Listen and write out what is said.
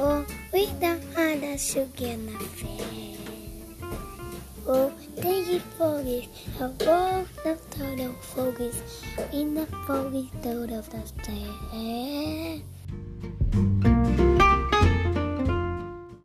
O Oh, sugena fe O digi fogis above the third of In the foggy third of the day